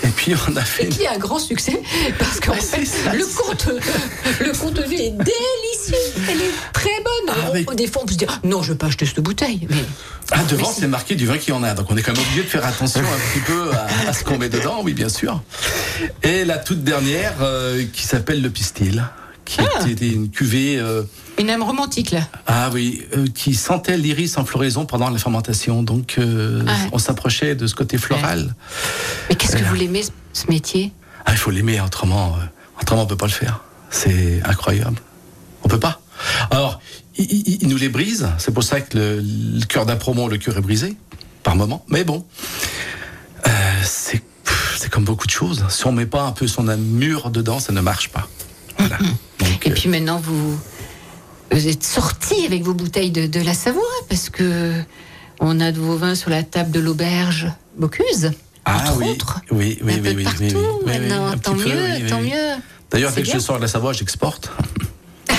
Et puis on a fait Et qui a un grand succès parce qu'en fait, ça, le, contenu, le est délicieux. Elle est très bonne. Ah, mais- Des fois, on peut se dire non, je veux pas acheter cette bouteille. Mais Ah, devant, c'est marqué du vin qu'il y en a. Donc, on est quand même obligé de faire attention un petit peu à, à ce qu'on met dedans, oui, bien sûr. Et la toute dernière, euh, qui s'appelle le Pistil, qui Ah. était une cuvée, euh, une âme romantique là. ah oui, euh, qui sentait l'iris en floraison pendant la fermentation. Donc, euh, Ah. on s'approchait de ce côté floral. Mais qu'est-ce que vous l'aimez ce, métier? Ah, il faut l'aimer, autrement, autrement, on peut pas le faire. C'est incroyable. On peut pas. Alors, il, nous les brise. C'est pour ça que le, le cœur d'un promo, le cœur est brisé, par moment. Mais bon, c'est comme beaucoup de choses. Si on met pas un peu son mur dedans, ça ne marche pas. Voilà. Donc, Et euh, puis maintenant, vous, vous êtes sorti avec vos bouteilles de, de la Savoie parce que on a de vos vins sur la table de l'auberge Bocuse. ah entre oui, autres. oui, oui, un oui, peu oui, partout oui, oui, maintenant. tant peu, mieux, tant mieux. D'ailleurs, dès que je sors de la Savoie, j'exporte.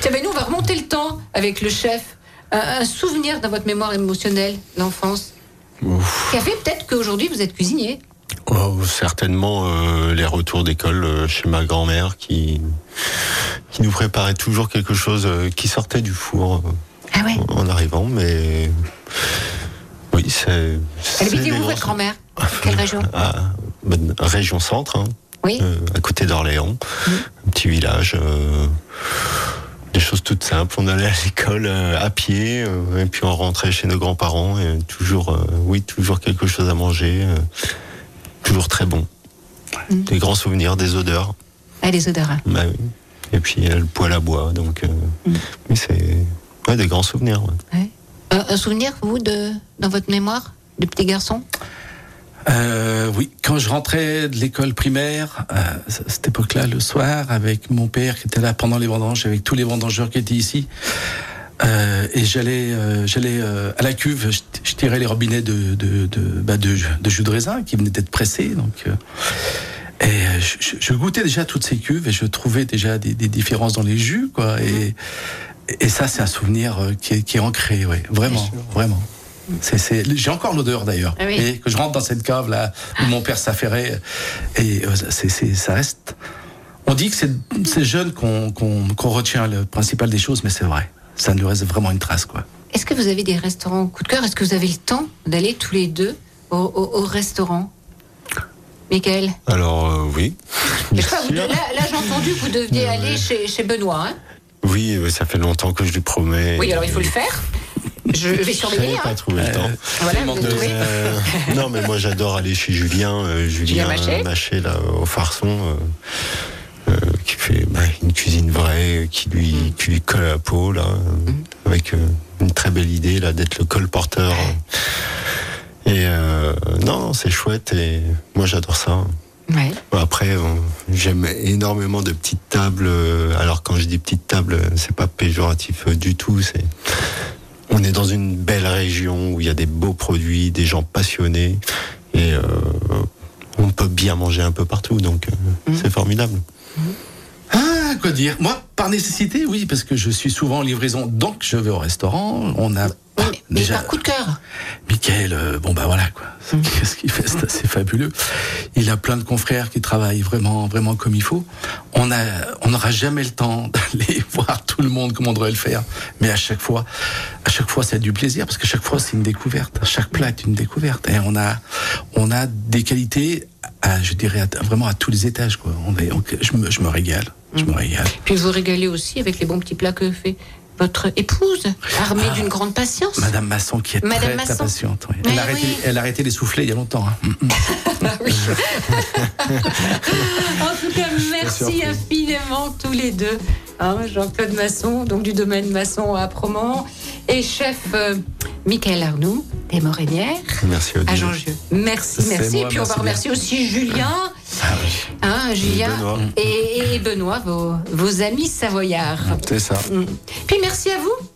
Tiens, ben nous, on va remonter le temps avec le chef un, un souvenir dans votre mémoire émotionnelle, l'enfance, Ouf. qui a fait peut-être qu'aujourd'hui vous êtes cuisinier. Oh, certainement euh, les retours d'école euh, chez ma grand-mère qui qui nous préparait toujours quelque chose euh, qui sortait du four Ah ouais. en arrivant, mais oui, c'est. Elle habitait où votre grand-mère? Quelle région? Ah, bonne- région centre, hein, Oui. à côté d'Orléans, un petit village. des choses toutes simples. On allait à l'école à pied, et puis on rentrait chez nos grands-parents. Et toujours, oui, toujours quelque chose à manger. Euh, toujours très bon. Des grands souvenirs, des odeurs. Ah, les odeurs. hein. Bah oui. Et puis euh, le poêle à bois. Donc, euh, Mm. oui, c'est ouais, des grands souvenirs. ouais. Un, un souvenir, vous, de, dans votre mémoire, de petit garçon Euh, oui, quand je rentrais de l'école primaire, euh, à cette époque-là, le soir, avec mon père qui était là pendant les vendanges, avec tous les vendangeurs qui étaient ici, euh, et j'allais, euh, j'allais euh, à la cuve, je, je tirais les robinets de de de, bah, de, de jus de raisin qui venaient d'être pressés, donc. euh, et euh, je, je- goûtais déjà toutes ces cuves et je trouvais déjà des, des différences dans les jus, quoi. Et, et ça, c'est un souvenir euh, qui est, qui est ancré, ouais, vraiment, vraiment. C'est, c'est, j'ai encore l'odeur d'ailleurs. Ah oui. Et que je rentre dans cette cave là où mon père s'affairait, et euh, c'est, c'est, ça reste. On dit que c'est, c'est jeune qu'on, qu'on, qu'on retient le principal des choses, mais c'est vrai. Ça nous reste vraiment une trace, quoi. Est-ce que vous avez des restaurants coup de cœur? Est-ce que vous avez le temps d'aller tous les deux au, au- au restaurant? Michael? Alors, euh, oui. Je sais pas, vous- Bien là, j'ai entendu que vous deviez aller chez, chez Benoît. hein Oui, euh, ça fait longtemps que je lui promets. oui, alors il faut le faire. Je vais surveiller. pas Hein. trouvé le temps. Voilà, vous de- trouvez. Euh, non, mais moi j'adore aller chez Julien, euh, Julien, Julien Maché. là, au Farson, euh, euh, qui fait bah, une cuisine vraie, qui lui, Mm. qui lui colle à la peau, là, euh, avec euh, une très belle idée là d'être le colporteur. Et euh, non, c'est chouette et moi j'adore ça. Ouais. Après, j'aime énormément de petites tables. euh, Alors quand je dis petites tables, c'est pas péjoratif du tout. C'est on est dans une belle région où il y a des beaux produits, des gens passionnés et euh, on peut bien manger un peu partout. Donc euh, c'est formidable. Ah, quoi dire Moi, par nécessité, oui, parce que je suis souvent en livraison, donc je vais au restaurant. On a mais, déjà. par coup de cœur. Michael, euh, bon bah voilà quoi. Qu'est-ce qu'il fait? C'est assez fabuleux. Il a plein de confrères qui travaillent vraiment, vraiment comme il faut. On a, on n'aura jamais le temps d'aller voir tout le monde comme on devrait le faire. Mais à chaque fois, à chaque fois, c'est du plaisir parce que chaque fois, c'est une découverte. Chaque plat est une découverte. Et on a, on a des qualités, à, je dirais à- vraiment à tous les étages quoi. On est, on- je, me, je me régale. Je me régale. Puis vous régalez aussi avec les bons petits plats que fait votre épouse, armée d'une grande patience. Madame Masson qui est Madame très, Masson. très patiente. oui. Elle, a arrêté, oui. elle a arrêté les soufflets il y a longtemps. hein. Mm, mm. Ah oui. en tout cas, merci infiniment tous les deux. Hein, Jean-Claude Masson, donc du domaine Masson à Promont, et chef euh, Michael Arnoux, des Morénières, Merci à. Jean-Dieu. Merci, merci. moi, et puis on va merci remercier aussi Julien, Ah oui. hein, Julien et, et Benoît, vos, vos amis savoyards. C'est ça. Mm. Puis merci à vous,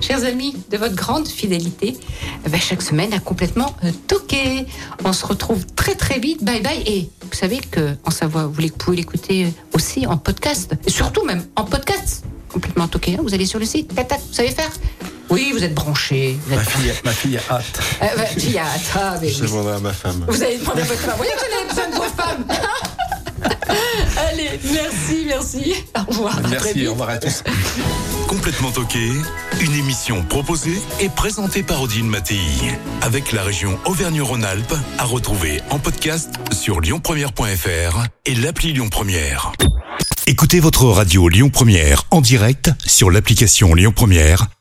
chers amis, de votre grande fidélité. Eh ben, chaque semaine à complètement euh, toquer. On se retrouve très très vite. Bye bye. Et vous savez que en Savoie, vous pouvez l'écouter aussi en podcast. Et surtout même en podcast. Complètement toqué. hein. Vous allez sur le site. Tac, tac, vous savez faire Oui, vous êtes branchés. Vous Ma fille, ma fille a hâte. Euh, bah, puis, ah, ah, mais Je oui. demanderai à ma femme. Vous allez demander à votre femme. Vous voyez que vous avez besoin de vos femmes. Allez, merci, merci. Au revoir. Merci, au revoir à tous. Complètement toqué, une émission proposée et présentée par Odile Mattei. Avec la région Auvergne-Rhône-Alpes, à retrouver en podcast sur lyonpremière.fr et l'appli Lyon Première. Écoutez votre radio Lyon Première en direct sur l'application Lyon Première,